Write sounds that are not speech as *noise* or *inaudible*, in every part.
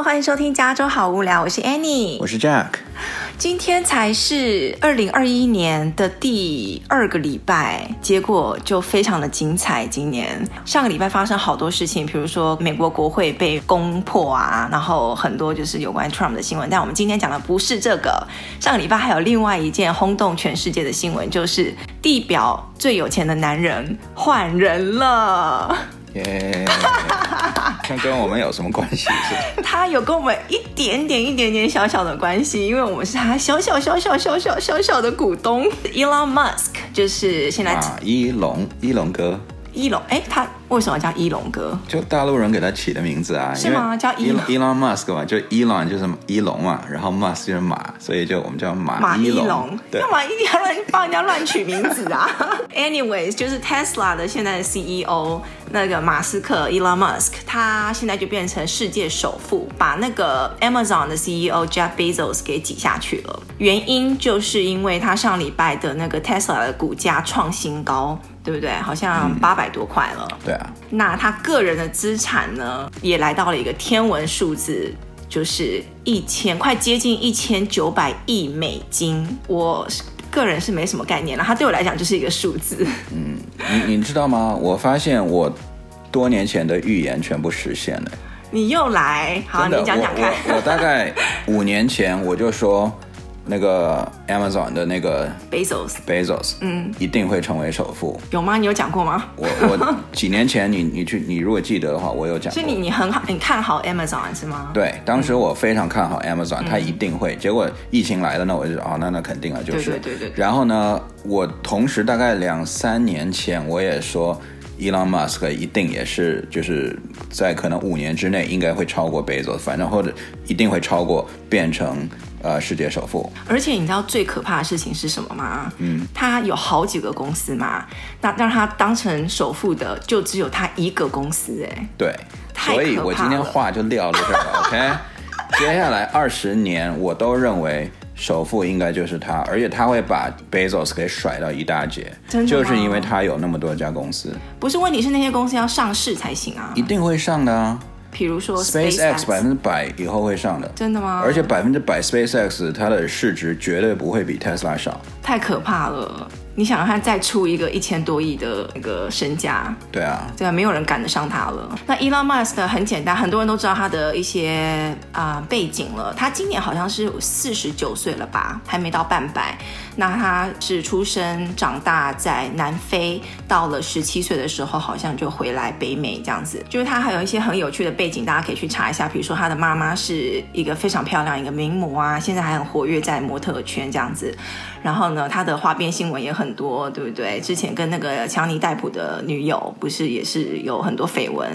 Hello，欢迎收听加州好无聊，我是 Annie，我是 Jack。今天才是二零二一年的第二个礼拜，结果就非常的精彩。今年上个礼拜发生好多事情，比如说美国国会被攻破啊，然后很多就是有关 Trump 的新闻。但我们今天讲的不是这个，上个礼拜还有另外一件轰动全世界的新闻，就是地表最有钱的男人换人了。耶哈跟我们有什么关系？*laughs* 他有跟我们一点点一点点小小的关系因为我们是他小小小小小小小小的股东。Elon musk 就是现在马一龙一龙哥。一龙哎他为什么叫一龙哥？就大陆人给他起的名字啊是吗？叫一一郎 musk 嘛就一郎就是一龙嘛然后 musk 就是马所以就我们叫马一龙干嘛一定要乱帮人家乱取名字啊？*laughs* Anyways 就是 tesla 的现在的 ceo 那个马斯克 Elon Musk，他现在就变成世界首富，把那个 Amazon 的 CEO Jeff Bezos 给挤下去了。原因就是因为他上礼拜的那个 Tesla 的股价创新高。对不对？好像八百多块了。嗯。对啊。那他个人的资产呢，也来到了一个天文数字，就是一千，快接近一千九百亿美金。我个人是没什么概念了，它对我来讲就是一个数字。嗯，你你知道吗？我发现我多年前的预言全部实现了。你又来？好，你讲讲看。我，我，我大概五年前我就说。那个 Amazon 的那个 Bezos，Bezos，嗯，一定会成为首富。有吗？你有讲过吗？我我 *laughs* 几年前你你去你如果记得的话，我有讲过。所以你你很好，你看好 Amazon 是吗？对，当时我非常看好 Amazon，它、嗯、一定会。结果疫情来了，那我就哦，那那肯定了，就是。对对对对，对。然后呢，我同时大概两三年前我也说，Elon Musk 一定也是就是在可能五年之内应该会超过 Bezos，反正或者一定会超过变成。呃，世界首富。而且你知道最可怕的事情是什么吗？嗯，他有好几个公司嘛，那让他当成首富的就只有他一个公司，哎，对，所以我今天话就撂到这儿了，OK？*laughs* 接下来二十年，我都认为首富应该就是他，而且他会把 Bezos 给甩到一大截，就是因为他有那么多家公司。不是，问题是那些公司要上市才行啊，一定会上的啊。比如说 SpaceX 百分之百以后会上的，真的吗？而且百分之百 SpaceX 它的市值绝对不会比 Tesla 少，太可怕了。你想让他再出一个一千多亿的那个身家？对啊，对啊，没有人赶得上他了。那 Elon Musk 很简单，很多人都知道他的一些啊、呃、背景了。他今年好像是四十九岁了吧，还没到半百。那他是出生长大在南非，到了十七岁的时候，好像就回来北美这样子。就是他还有一些很有趣的背景，大家可以去查一下。比如说他的妈妈是一个非常漂亮一个名模啊，现在还很活跃在模特圈这样子。然后呢，他的花边新闻也很很多，对不对？之前跟那个强尼戴普的女友不是也是有很多绯闻，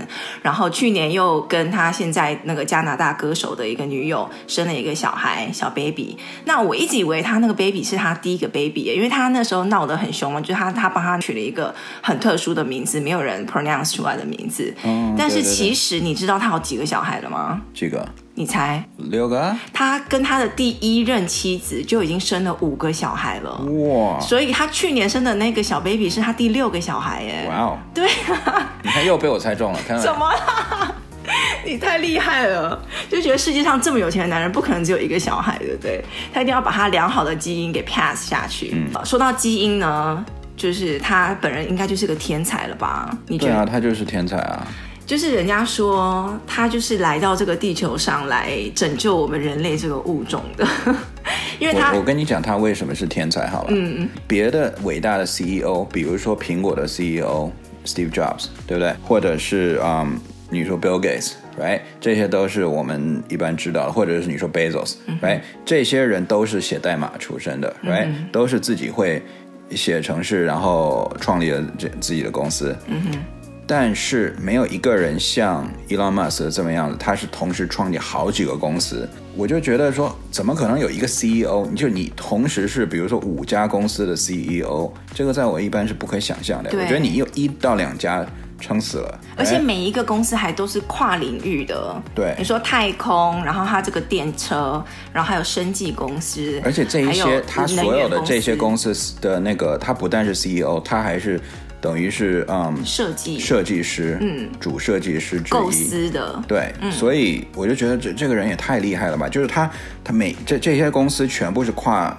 然后去年又跟他现在那个加拿大歌手的一个女友生了一个小孩小 baby。那我一直以为他那个 baby 是他第一个 baby，因为他那时候闹得很凶嘛，就他他帮他取了一个很特殊的名字，没有人 pronounce 出来的名字。嗯，但是其实你知道他有几个小孩了吗？几个？你猜？六个。他跟他的第一任妻子就已经生了五个小孩了。哇！所以他去年生的那个小 baby 是他第六个小孩耶。哇哦！对啊。你看又被我猜中了，看到没？什么啦？*laughs* 你太厉害了！就觉得世界上这么有钱的男人不可能只有一个小孩，对不对？他一定要把他良好的基因给 pass 下去。嗯。说到基因呢，就是他本人应该就是个天才了吧？你觉得？对啊，他就是天才啊。就是人家说他就是来到这个地球上来拯救我们人类这个物种的，*laughs* 因为他我，我跟你讲他为什么是天才好了，嗯嗯，别的伟大的 CEO，比如说苹果的 CEO Steve Jobs，对不对？或者是嗯，你说 Bill Gates，right？这些都是我们一般知道的，或者是你说 Bezos，right？嗯，这些人都是写代码出身的，right？嗯，都是自己会写程式，然后创立了这自己的公司，嗯哼。但是没有一个人像 Elon Musk 这么样子，他是同时创立好几个公司。我就觉得说，怎么可能有一个 CEO？你就你同时是比如说五家公司的 CEO，这个在我一般是不可想象的。我觉得你有一到两家撑死了。而且每一个公司还都是跨领域的。对，你说太空，然后他这个电车，然后还有生技公司。而且这一些他所有的这些公司的那个，他不但是 CEO，他还是。等于是嗯设计设计师，嗯，主设计师之一，构思的，对，嗯、所以我就觉得这这个人也太厉害了吧！就是他他每这这些公司全部是跨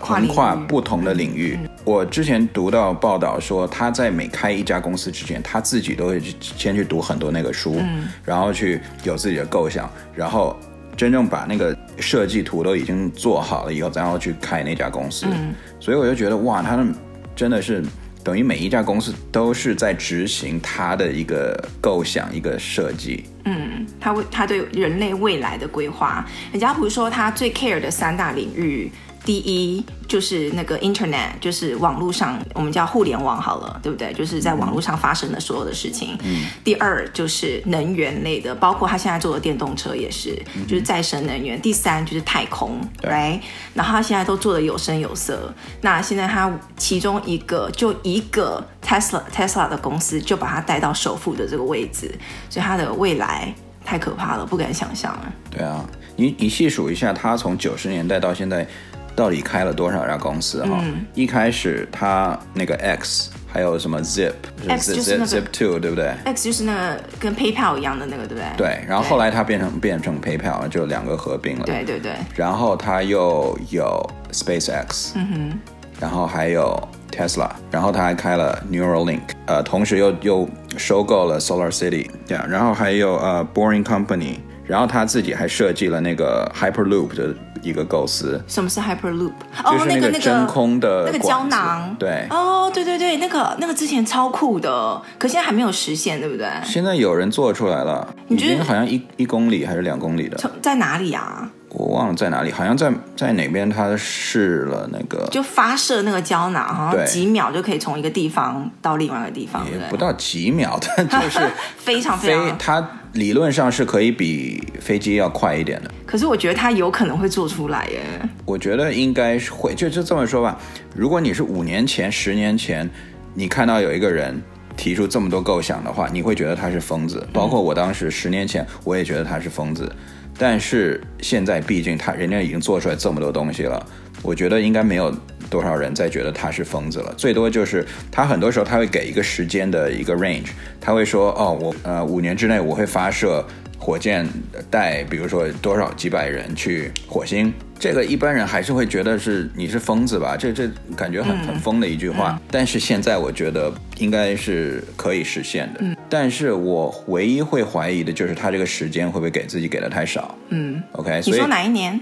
横跨不同的领域。嗯、我之前读到报道说，他在每开一家公司之前，他自己都会先去读很多那个书，嗯、然后去有自己的构想，然后真正把那个设计图都已经做好了以后，然后去开那家公司。嗯、所以我就觉得哇，他们真的是。等于每一家公司都是在执行他的一个构想、一个设计。嗯，他为他对人类未来的规划，人家不是说他最 care 的三大领域。第一就是那个 Internet，就是网络上我们叫互联网好了，对不对？就是在网络上发生的所有的事情。嗯。第二就是能源类的，包括他现在做的电动车也是，嗯、就是再生能源。第三就是太空对，right？然后他现在都做的有声有色。那现在他其中一个就一个 Tesla Tesla 的公司就把他带到首富的这个位置，所以他的未来太可怕了，不敢想象了。对啊，你你细数一下，他从九十年代到现在。到底开了多少家公司哈？嗯、一开始他那个 X，还有什么 Zip，X 就是 Zip Two，对不对？X 就是那个跟 PayPal 一样的那个，对不对？对，然后后来他变成变成 PayPal，就两个合并了。对对对。然后他又有 SpaceX，嗯哼，然后还有 Tesla，然后他还开了 Neuralink，呃，同时又又收购了 Solar City，对啊，然后还有呃 Boring Company，然后他自己还设计了那个 Hyperloop 的。一个构思，什么是 Hyperloop？就是那个真空的那个胶囊，对，哦，对对对，那个那个之前超酷的，可现在还没有实现，对不对？现在有人做出来了，你觉得好像一一公里还是两公里的，在哪里啊？我忘了在哪里，好像在在哪边，他试了那个，就发射那个胶囊，好像几秒就可以从一个地方到另外一个地方，也不到几秒，但 *laughs* 就是非常非常，它理论上是可以比飞机要快一点的。可是我觉得它有可能会做出来耶。我觉得应该是会，就就这么说吧。如果你是五年前、十年前，你看到有一个人提出这么多构想的话，你会觉得他是疯子。包括我当时十年前，我也觉得他是疯子。但是现在，毕竟他人家已经做出来这么多东西了，我觉得应该没有多少人再觉得他是疯子了。最多就是他很多时候他会给一个时间的一个 range，他会说：“哦，我呃五年之内我会发射。”火箭带，比如说多少几百人去火星，这个一般人还是会觉得是你是疯子吧？这这感觉很很疯的一句话。但是现在我觉得应该是可以实现的。嗯、但是我唯一会怀疑的就是他这个时间会不会给自己给的太少？嗯，OK。你说哪一年？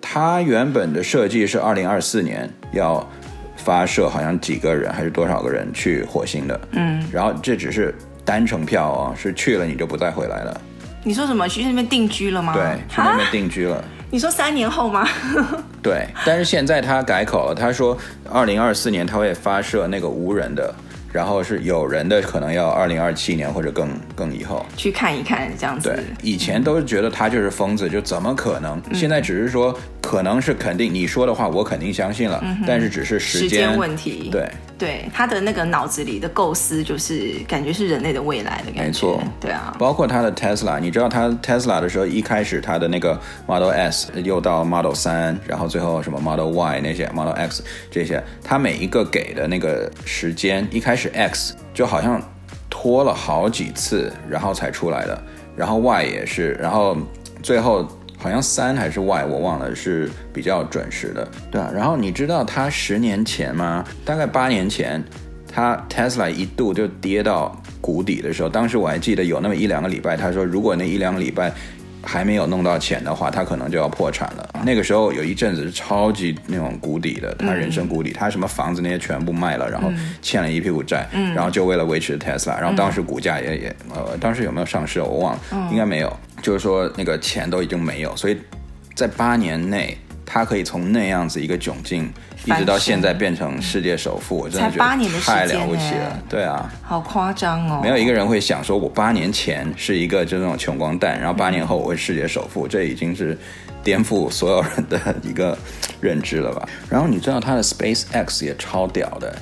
他原本的设计是二零二四年要发射，好像几个人还是多少个人去火星的？嗯，然后这只是单程票哦，是去了你就不再回来了。你说什么？去那边定居了吗？对，去那边定居了。你说三年后吗？*laughs* *laughs* 对，但是现在他改口了，他说二零二四年他会发射那个无人的。然后是有人的，可能要二零二七年或者更更以后去看一看这样子。对，以前都是觉得他就是疯子，就怎么可能？嗯、现在只是说可能是肯定，你说的话我肯定相信了，嗯、但是只是时间问题。对对，他的那个脑子里的构思就是感觉是人类的未来的感觉。没错，对啊。包括他的 Tesla，你知道他 Tesla 的时候，一开始他的那个 Model S，又到 Model 三然后最后什么 Model Y 那些 Model X 这些，他每一个给的那个时间，一开始。X 就好像拖了好几次，然后才出来的，然后 Y 也是，然后最后好像三还是 Y 我忘了，是比较准时的，对啊。然后你知道他十年前吗？大概八年前，他 Tesla 一度就跌到谷底的时候，当时我还记得有那么一两个礼拜，他说如果那一两个礼拜。还没有弄到钱的话，他可能就要破产了。那个时候有一阵子是超级那种谷底的，他人生谷底，他什么房子那些全部卖了，然后欠了一屁股债，然后就为了维持 Tesla，然后当时股价也也呃，当时有没有上市我忘了，应该没有。就是说那个钱都已经没有，所以在八年内，他可以从那样子一个窘境。一直到现在变成世界首富，我真的觉得太了不起了。对啊，好夸张哦！没有一个人会想说，我八年前是一个就那种穷光蛋，然后八年后我会世界首富，这已经是颠覆所有人的一个认知了吧？然后你知道他的 Space X 也超屌的。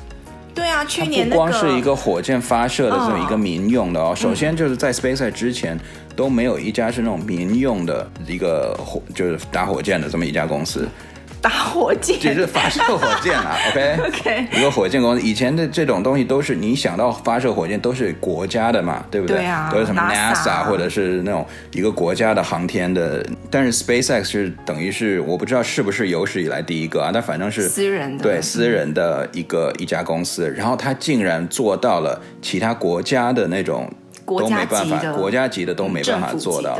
对啊，去年不光是一个火箭发射的这么一个民用的哦，首先就是在 Space X 之前都没有一家是那种民用的一个火，就是打火箭的这么一家公司。打火箭，就是发射火箭啊。*laughs* OK OK，一个火箭公司，以前的这种东西都是你想到发射火箭都是国家的嘛，对不对？对啊，都是什么 NASA NASA 或者是那种一个国家的航天的。但是 SpaceX 是等于是我不知道是不是有史以来第一个啊，但反正是私人的，对私人的一个一家公司，然后他竟然做到了其他国家的那种都没办法，国家级的都没办法做到。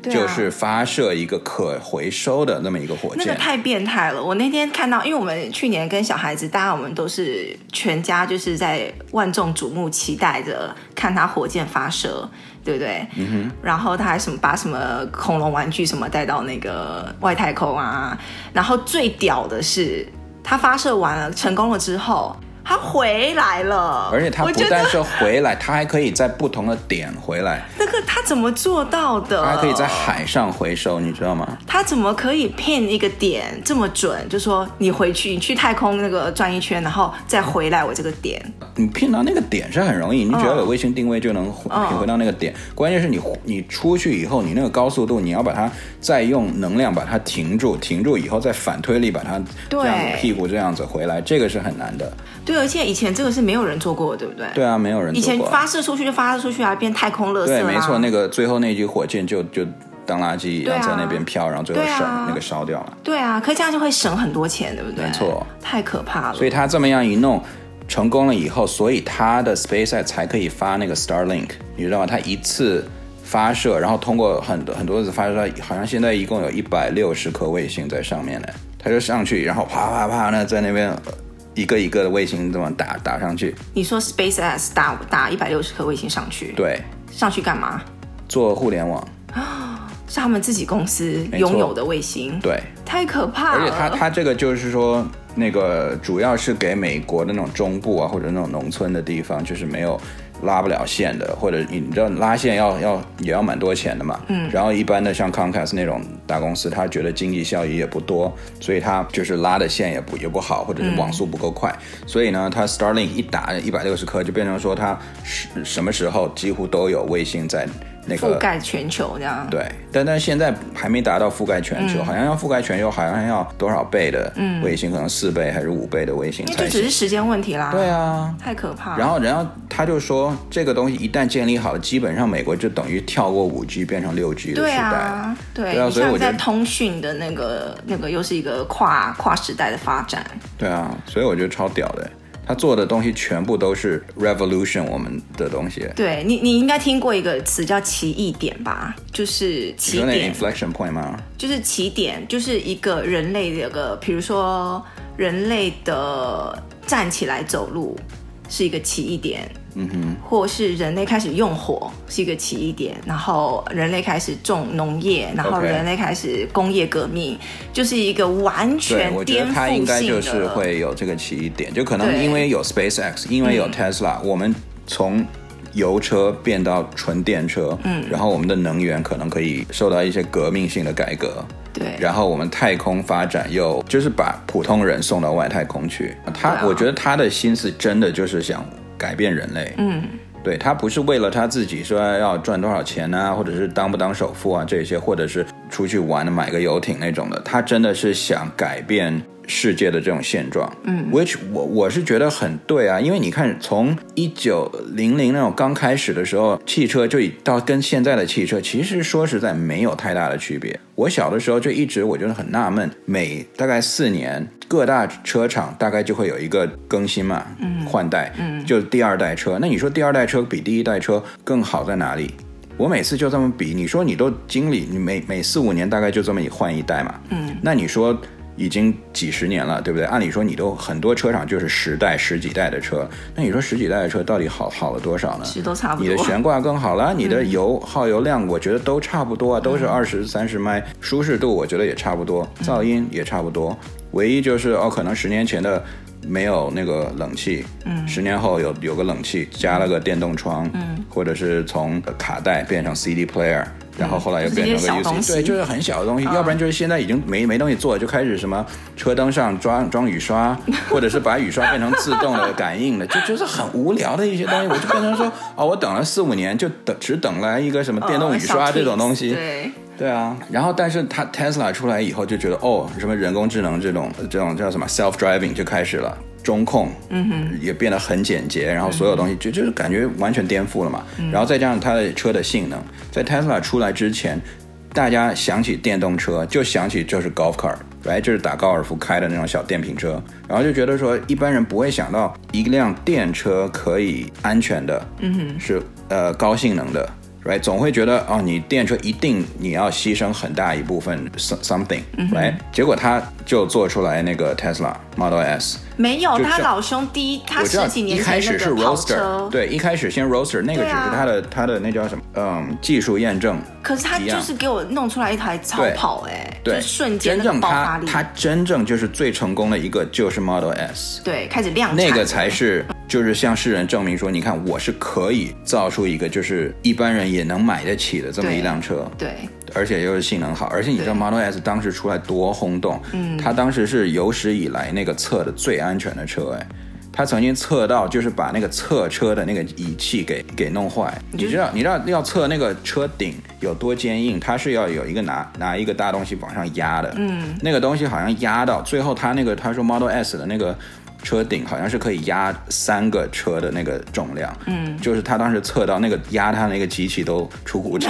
对啊、就是发射一个可回收的那么一个火箭，那个太变态了。我那天看到，因为我们去年跟小孩子，大家我们都是全家就是在万众瞩目期待着看他火箭发射，对不对？嗯哼。然后他还什么把什么恐龙玩具什么带到那个外太空啊。然后最屌的是，他发射完了成功了之后。他回来了，而且他不但是回来，他还可以在不同的点回来。那个他怎么做到的？他还可以在海上回收，你知道吗？他怎么可以骗一个点这么准？就说你回去，你去太空那个转一圈，然后再回来我这个点。你骗到那个点是很容易，你只要有卫星定位就能骗回到那个点。嗯、关键是你你出去以后，你那个高速度，你要把它再用能量把它停住，停住以后再反推力把它这样子屁股这样子回来，这个是很难的。对，而且以前这个是没有人做过的，对不对？对啊，没有人做过。以前发射出去就发射出去啊，变太空垃圾。对，没错，那个最后那具火箭就就当垃圾一样在那边飘，啊、然后最后烧、啊、那个烧掉了。对啊，可这样就会省很多钱，对不对？没错，太可怕了。所以他这么样一弄成功了以后，所以他的 SpaceX 才可以发那个 Starlink，你知道吗？他一次发射，然后通过很多很多次发射，好像现在一共有一百六十颗卫星在上面呢。他就上去，然后啪啪啪，呢在那边。一个一个的卫星这么打打上去？你说 SpaceX 打打一百六十颗卫星上去？对，上去干嘛？做互联网啊，*gasps* 是他们自己公司拥有的卫星。对，太可怕了。而且他他这个就是说，那个主要是给美国的那种中部啊，或者那种农村的地方，就是没有。拉不了线的，或者你知道拉线要要也要蛮多钱的嘛。嗯。然后一般的像 Comcast 那种大公司，他觉得经济效益也不多，所以他就是拉的线也不也不好，或者是网速不够快。嗯。所以呢，他 Starlink 一打一百六十颗，就变成说他什什么时候几乎都有卫星在。那个、覆盖全球这样对，但但现在还没达到覆盖全球，嗯、好像要覆盖全球，好像要多少倍的卫星，嗯、可能四倍还是五倍的卫星才行。这只是时间问题啦。对啊，太可怕。然后，然后他就说，这个东西一旦建立好了，基本上美国就等于跳过五 G 变成六 G 的时代。对啊，对，对啊，所以我觉得通讯的那个那个又是一个跨跨时代的发展。对啊，所以我觉得超屌的。他做的东西全部都是 revolution 我们的东西。对你，你应该听过一个词叫奇异点吧？就是起点。inflection point 吗？就是起点，就是一个人类的一个，比如说人类的站起来走路是一个奇异点。嗯哼，或是人类开始用火是一个起义点，然后人类开始种农业，然后人类开始工业革命.就是一个完全颠覆性的。我觉得它应该就是会有这个起义点，就可能因为有 SpaceX，因为有 Tesla，嗯，我们从油车变到纯电车，嗯，然后我们的能源可能可以受到一些革命性的改革，对，然后我们太空发展又就是把普通人送到外太空去，他，啊，我觉得他的心思真的就是想。改变人类，嗯，对，他不是为了他自己说要赚多少钱啊，或者是当不当首富啊这些，或者是出去玩买个游艇那种的，他真的是想改变世界的这种现状，嗯，which 我我是觉得很对啊，因为你看从一九零零那种刚开始的时候，汽车就到跟现在的汽车，其实说实在没有太大的区别。我小的时候就一直我觉得很纳闷，每大概四年。各大车厂大概就会有一个更新嘛，嗯，换代，嗯，就第二代车。那你说第二代车比第一代车更好在哪里？我每次就这么比，你说你都经历，你每每四五年大概就这么一换一代嘛，嗯，那你说。已经几十年了，对不对？按理说你都很多车厂就是十代十几代的车，那你说十几代的车到底好好了多少呢？其实都差不多。你的悬挂更好了，你的油耗油量我觉得都差不多啊，都是二十三十迈，舒适度我觉得也差不多，噪音也差不多，唯一就是哦，可能十年前的没有那个冷气，嗯，十年后有有个冷气，加了个电动窗，嗯，或者是从卡带变成 CD player。然后后来又变成了 UC，对，就是很小的东西，嗯、要不然就是现在已经没没东西做，就开始什么车灯上装装雨刷，*laughs* 或者是把雨刷变成自动的 *laughs* 感应的，就就是很无聊的一些东西。我就变成说，哦，我等了四五年，就等只等来一个什么电动雨刷这种东西。对。对啊，然后但是他 Tesla 出来以后就觉得哦，什么人工智能这种这种叫什么 self driving 就开始了，中控，嗯哼，也变得很简洁，然后所有东西就就是感觉完全颠覆了嘛。嗯、然后再加上它的车的性能，在 Tesla 出来之前，大家想起电动车就想起就是 golf cart，来、right? 就是打高尔夫开的那种小电瓶车，然后就觉得说一般人不会想到一辆电车可以安全的，嗯哼，是呃高性能的。Right，总会觉得哦，你电车一定你要牺牲很大一部分 something，right？、嗯、结果他就做出来那个 Tesla Model S。没有，他老兄第一，他十几年前那个跑车，对，一开始先 Roadster，那个只是他的、啊、他的那叫什么？嗯，技术验证。可是他就是给我弄出来一台超跑、欸，哎，对，就瞬间的爆发力。他真正就是最成功的一个就是 Model S，对，开始量产，那个才是就是向世人证明说，你看我是可以造出一个就是一般人也能买得起的这么一辆车，对。对而且又是性能好，而且你知道 Model S 当时出来多轰动？嗯，它当时是有史以来那个测的最安全的车，哎，他曾经测到就是把那个测车的那个仪器给给弄坏。你知道你知道要测那个车顶有多坚硬，它是要有一个拿拿一个大东西往上压的，嗯，那个东西好像压到最后，他那个他说 Model S 的那个。车顶好像是可以压三个车的那个重量，嗯，就是他当时测到那个压他那个机器都出故障，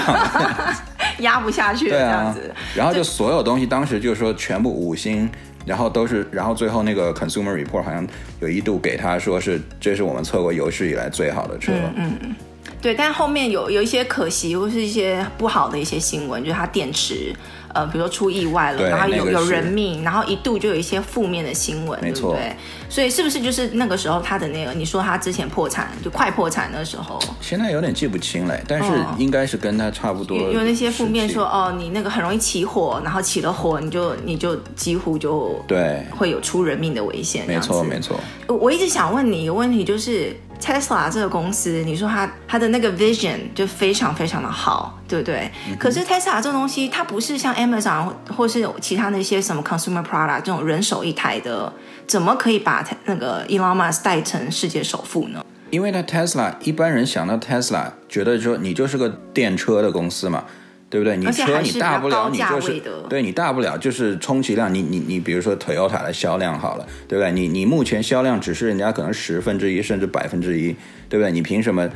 *laughs* 压不下去，对啊，然后就所有东西当时就是说全部五星，然后都是，然后最后那个 Consumer Report 好像有一度给他说是这是我们测过有史以来最好的车，嗯嗯，对，但后面有有一些可惜或是一些不好的一些新闻，就是它电池。呃，比如说出意外了，然后有有人命，然后一度就有一些负面的新闻，对不对？所以是不是就是那个时候他的那个？你说他之前破产，就快破产的时候？现在有点记不清了，但是应该是跟他差不多。有有那些负面说哦，你那个很容易起火，然后起了火，你就你就几乎就对会有出人命的危险。没错没错。我一直想问你一个问题，就是 Tesla 这个公司，你说它它的那个 vision 就非常非常的好，对不对？嗯、可是 Tesla 这个东西，它不是像 Amazon 或是有其他那些什么 consumer product 这种人手一台的，怎么可以把那个 Elon Musk 带成世界首富呢？因为他 Tesla 一般人想到 Tesla，觉得说你就是个电车的公司嘛，对不对？你车你大不了你就是对你大不了就是充其量你你你比如说 Toyota 的销量好了，对不对？你你目前销量只是人家可能十分之一甚至百分之一，对不对？你凭什么？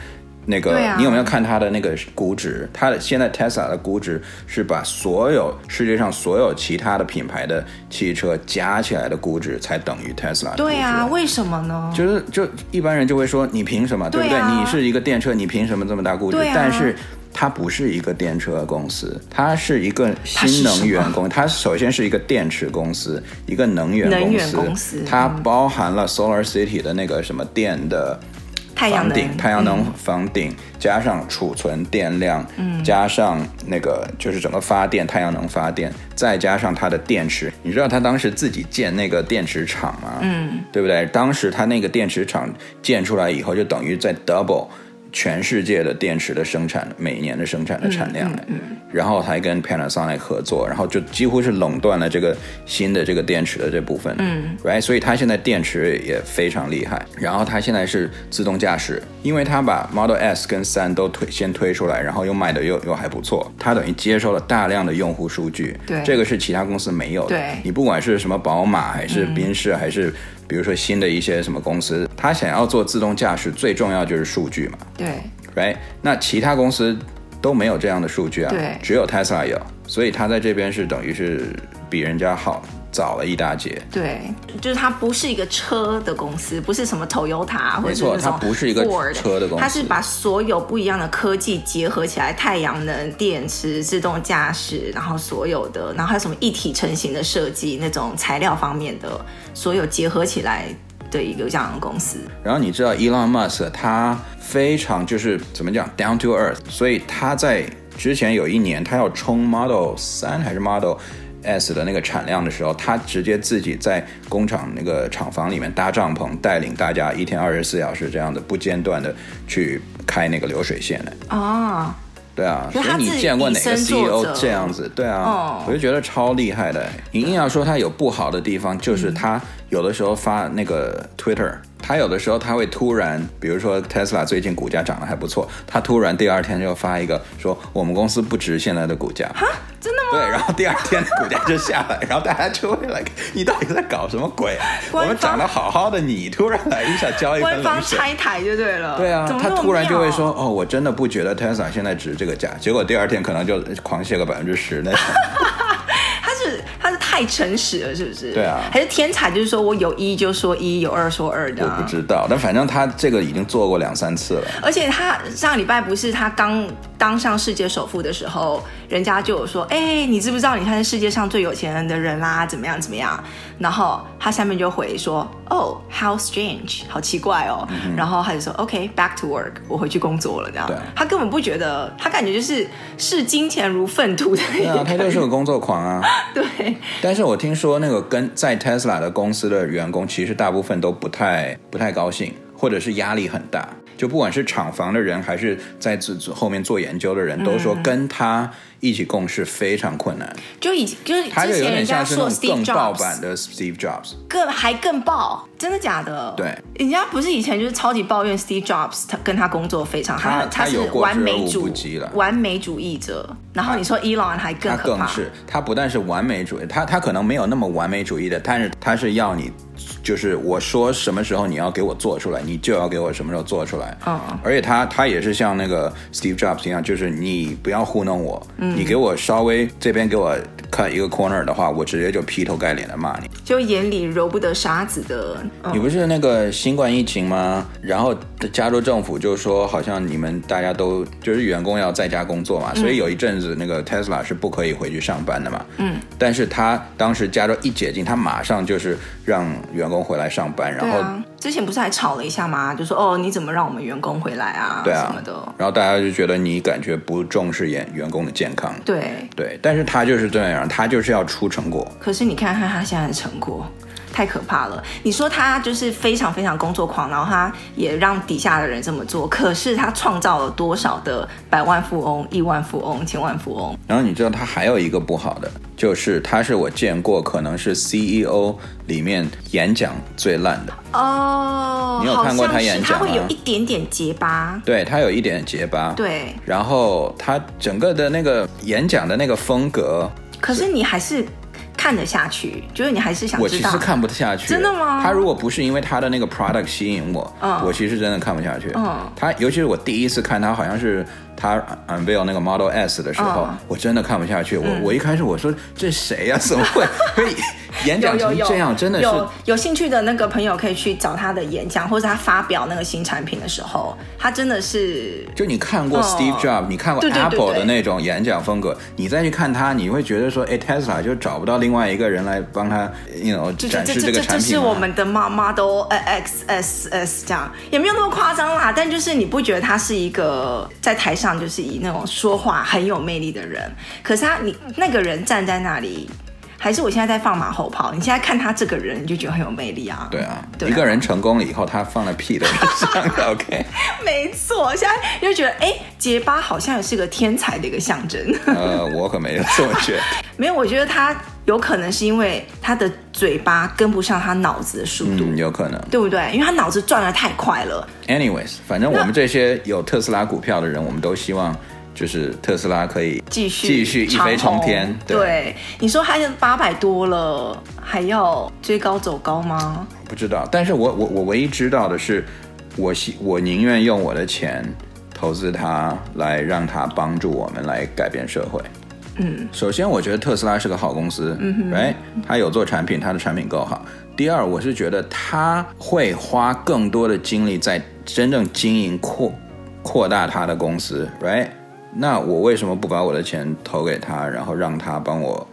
那个，啊、你有没有看它的那个估值？它的现在 Tesla 的估值是把所有世界上所有其他的品牌的汽车加起来的估值才等于 Tesla。对啊，为什么呢？就是就一般人就会说，你凭什么？对不对？啊、你是一个电车，你凭什么这么大估值？啊、但是它不是一个电车公司，它是一个新能源公司。它首先是一个电池公司，一个能源公司。公司。它包含了 Solar City 的那个什么电的。房顶，太阳能房顶，嗯、加上储存电量，嗯，加上那个就是整个发电，太阳能发电，再加上它的电池。你知道他当时自己建那个电池厂吗？嗯，对不对？当时他那个电池厂建出来以后，就等于在 double。全世界的电池的生产，每年的生产的产量，嗯嗯、然后还跟 Panasonic 合作，然后就几乎是垄断了这个新的这个电池的这部分，嗯，right，所以它现在电池也非常厉害。然后它现在是自动驾驶，因为它把 Model S 跟三都推先推出来，然后又卖的又又还不错，它等于接收了大量的用户数据，对，这个是其他公司没有的。对，你不管是什么宝马还是宾士还是。比如说新的一些什么公司，他想要做自动驾驶，最重要就是数据嘛。对，right？那其他公司都没有这样的数据啊，对，只有 Tesla 有，所以他在这边是等于是比人家好。早了一大截，对，就是它不是一个车的公司，不是什么 Toyota 或者是它不是一个车的公司，它是把所有不一样的科技结合起来，太阳能、电池、自动驾驶，然后所有的，然后还有什么一体成型的设计，那种材料方面的，所有结合起来的一个这样的公司。然后你知道 Elon Musk 他非常就是怎么讲 down to earth，所以他在之前有一年他要冲 Model 三还是 Model S 的那个产量的时候，他直接自己在工厂那个厂房里面搭帐篷，带领大家一天二十四小时这样的不间断的去开那个流水线的。哦，对啊，所以你见过哪个 CEO 这样子？对啊，哦、我就觉得超厉害的。你硬要说他有不好的地方，就是他有的时候发那个 Twitter。他有的时候他会突然，比如说 Tesla 最近股价涨得还不错，他突然第二天就发一个说我们公司不值现在的股价。哈，真的吗？对，然后第二天股价就下来，然后大家就会来，你到底在搞什么鬼啊？我们涨得好好的，你突然来一下浇一盆冷水。官方拆台就对了。对啊，他突然就会说哦，我真的不觉得 Tesla 现在值这个价，结果第二天可能就狂泻个百分之十那种。*laughs* 他是太诚实了，是不是？对啊，还是天才？就是说我有一就说一，有二说二的。我不知道，但反正他这个已经做过两三次了。而且他上礼拜不是他刚当上世界首富的时候，人家就有说：“哎，你知不知道你现在世界上最有钱的人啦？怎么样怎么样？”然后他下面就回说：“Oh, how strange，好奇怪哦。嗯”然后他就说：“OK，back、okay, to work，我回去工作了。”这样，对他根本不觉得，他感觉就是视金钱如粪土的。对啊，他就是个工作狂啊。*laughs* 对。*laughs* 但是我听说那个跟在 Tesla 的公司的员工，其实大部分都不太不太高兴，或者是压力很大。就不管是厂房的人，还是在自后面做研究的人，都说跟他一起共事非常困难。就以就是他就有点像是那种更爆版的 Steve Jobs，更还更爆，真的假的？对，人家不是以前就是超级抱怨 Steve Jobs，他跟他工作非常，他他是完美主义完美主义者。然后你说 Elon 还更可怕，他更是他不但是完美主义，他他可能没有那么完美主义的，但是他是要你。就是我说什么时候你要给我做出来，你就要给我什么时候做出来。嗯，而且他他也是像那个 Steve Jobs 一样，就是你不要糊弄我，嗯，你给我稍微这边给我 cut 一个 corner 的话，我直接就劈头盖脸的骂你，就眼里揉不得沙子的。你不是那个新冠疫情吗？然后加州政府就说好像你们大家都就是员工要在家工作嘛，所以有一阵子那个 Tesla 是不可以回去上班的嘛。嗯，但是他当时加州一解禁，他马上就是让。员工回来上班，然后、啊、之前不是还吵了一下吗？就说哦，你怎么让我们员工回来啊？对啊，什么的。然后大家就觉得你感觉不重视员员工的健康。对对，但是他就是这样，他就是要出成果。可是你看看他现在的成果，太可怕了。你说他就是非常非常工作狂，然后他也让底下的人这么做，可是他创造了多少的百万富翁、亿万富翁、千万富翁？然后你知道他还有一个不好的。就是他是我见过可能是 CEO 里面演讲最烂的哦。你有看过他演讲吗？他会有一点点结巴。对，他有一点点结巴。对。然后他整个的那个演讲的那个风格，可是你还是看得下去，就是你还是想知道。我其实看不下去。真的吗？他如果不是因为他的那个 product 吸引我，嗯，我其实真的看不下去。嗯。他尤其是我第一次看他，好像是。他 unveil 那个 Model S 的时候，oh. 我真的看不下去。我、嗯、我一开始我说这谁呀、啊？怎么会 *laughs* 可以演讲成这样？有有有真的是有有兴趣的那个朋友可以去找他的演讲，或者他发表那个新产品的时候，他真的是就你看过 Steve Jobs，、oh. 你看过 Apple 的那种演讲风格，对对对对你再去看他，你会觉得说，哎，Tesla 就找不到另外一个人来帮他，you know 展示这个产品。这是我们的 Model X S S 这样，也没有那么夸张啦。但就是你不觉得他是一个在台上就是以那种。说话很有魅力的人，可是他你那个人站在那里，还是我现在在放马后炮？你现在看他这个人，你就觉得很有魅力啊？对啊，对啊，一个人成功了以后，他放了屁的。OK，*laughs* 没错，现在就觉得哎，结巴好像也是个天才的一个象征。呃，我可没有这么觉得。*laughs* 没有，我觉得他有可能是因为他的嘴巴跟不上他脑子的速度，嗯，有可能，对不对？因为他脑子转的太快了。Anyways，反正我们这些有特斯拉股票的人，我们都希望。就是特斯拉可以继续继续一飞冲天，对，对，你说还是八百多了，还要追高走高吗？不知道，但是我我我唯一知道的是，我希我宁愿用我的钱投资它，来让它帮助我们来改变社会。嗯，首先我觉得特斯拉是个好公司，嗯哼，哎，它有做产品，它的产品够好。第二，我是觉得他会花更多的精力在真正经营扩扩大他的公司，right？那我为什么不把我的钱投给他，然后让他帮我，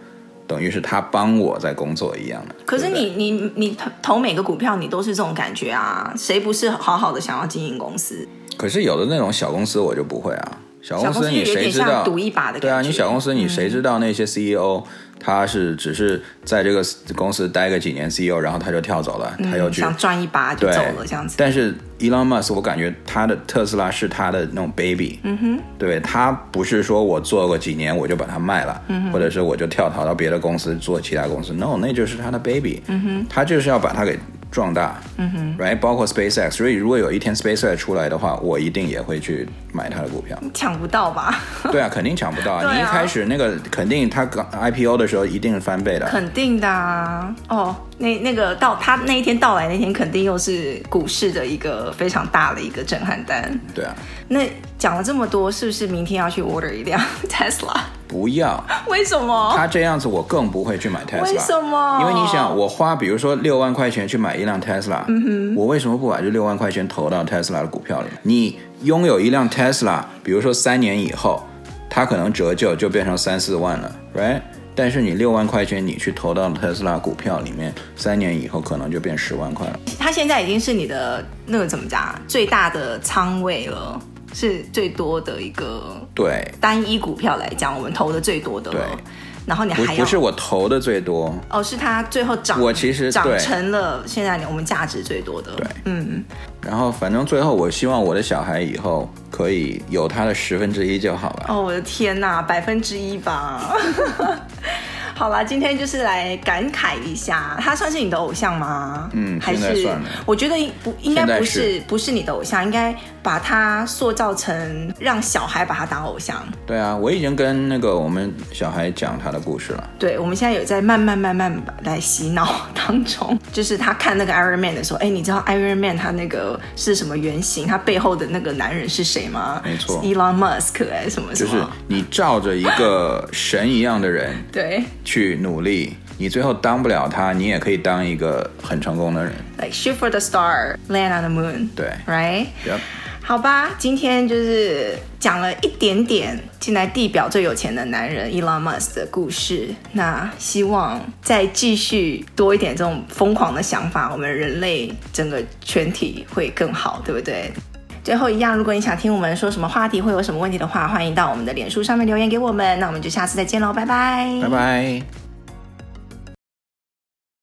等于是他帮我在工作一样的？可是你你你投投每个股票，你都是这种感觉啊？谁不是好好的想要经营公司？可是有的那种小公司我就不会啊，小公司你谁知道？赌一把的。对啊，你小公司你谁知道那些 CEO？嗯他是只是在这个公司待个几年 CEO，然后他就跳走了，嗯、他又去想赚一把就走了这样子。但是 Elon Musk，我感觉他的特斯拉是他的那种 baby，嗯哼，对，他不是说我做个几年我就把它卖了，或者是我就跳槽到别的公司做其他公司，no，那就是他的 baby，嗯哼，他就是要把它给壮大，嗯哼，right，包括 SpaceX，所以如果有一天 SpaceX 出来的话，我一定也会去买它的股票。抢不到吧？*laughs* 对啊，肯定抢不到你一开始那个肯定它刚 IPO 的时候一定是翻倍的，肯定的啊！哦，那那个到它那一天到来那天，肯定又是股市的一个非常大的一个震撼单。对啊，那讲了这么多，是不是明天要去 order 一辆 *laughs* Tesla？不要，为什么？他这样子，我更不会去买 Tesla。为什么？因为你想，我花比如说六万块钱去买一辆 Tesla，嗯，我为什么不把这六万块钱投到 Tesla 的股票里？你拥有一辆 Tesla，比如说三年以后，它可能折旧就变成三四万了，right？但是你六万块钱你去投到 Tesla 股票里面，三年以后可能就变十万块了。它现在已经是你的那个怎么讲，最大的仓位了。是最多的一个对单一股票来讲，我们投的最多的了。对，然后你还不，不是我投的最多哦，是它最后涨，我其实涨成了现在我们价值最多的。对，嗯。然后反正最后我希望我的小孩以后可以有他的十分之一就好了。哦，我的天哪，百分之一吧。*laughs* 好了，今天就是来感慨一下，他算是你的偶像吗？嗯，还是我觉得不应该不是，是不是你的偶像，应该把他塑造成让小孩把他当偶像。对啊，我已经跟那个我们小孩讲他的故事了。对，我们现在有在慢慢慢慢来洗脑当中，就是他看那个 Iron Man 的时候，哎，你知道 Iron Man 他那个是什么原型？他背后的那个男人是谁吗？没错，Elon Musk 哎，什么什么？就是你照着一个神一样的人，*laughs* 对。去努力，你最后当不了他，你也可以当一个很成功的人。Like shoot for the star, land on the moon. *laughs* 对，right? Yep. 好吧，今天就是讲了一点点现在地表最有钱的男人 Elon Musk 的故事。那希望再继续多一点这种疯狂的想法，我们人类整个全体会更好，对不对？最后一样，如果你想听我们说什么话题，会有什么问题的话，欢迎到我们的脸书上面留言给我们。那我们就下次再见喽，拜拜，拜拜。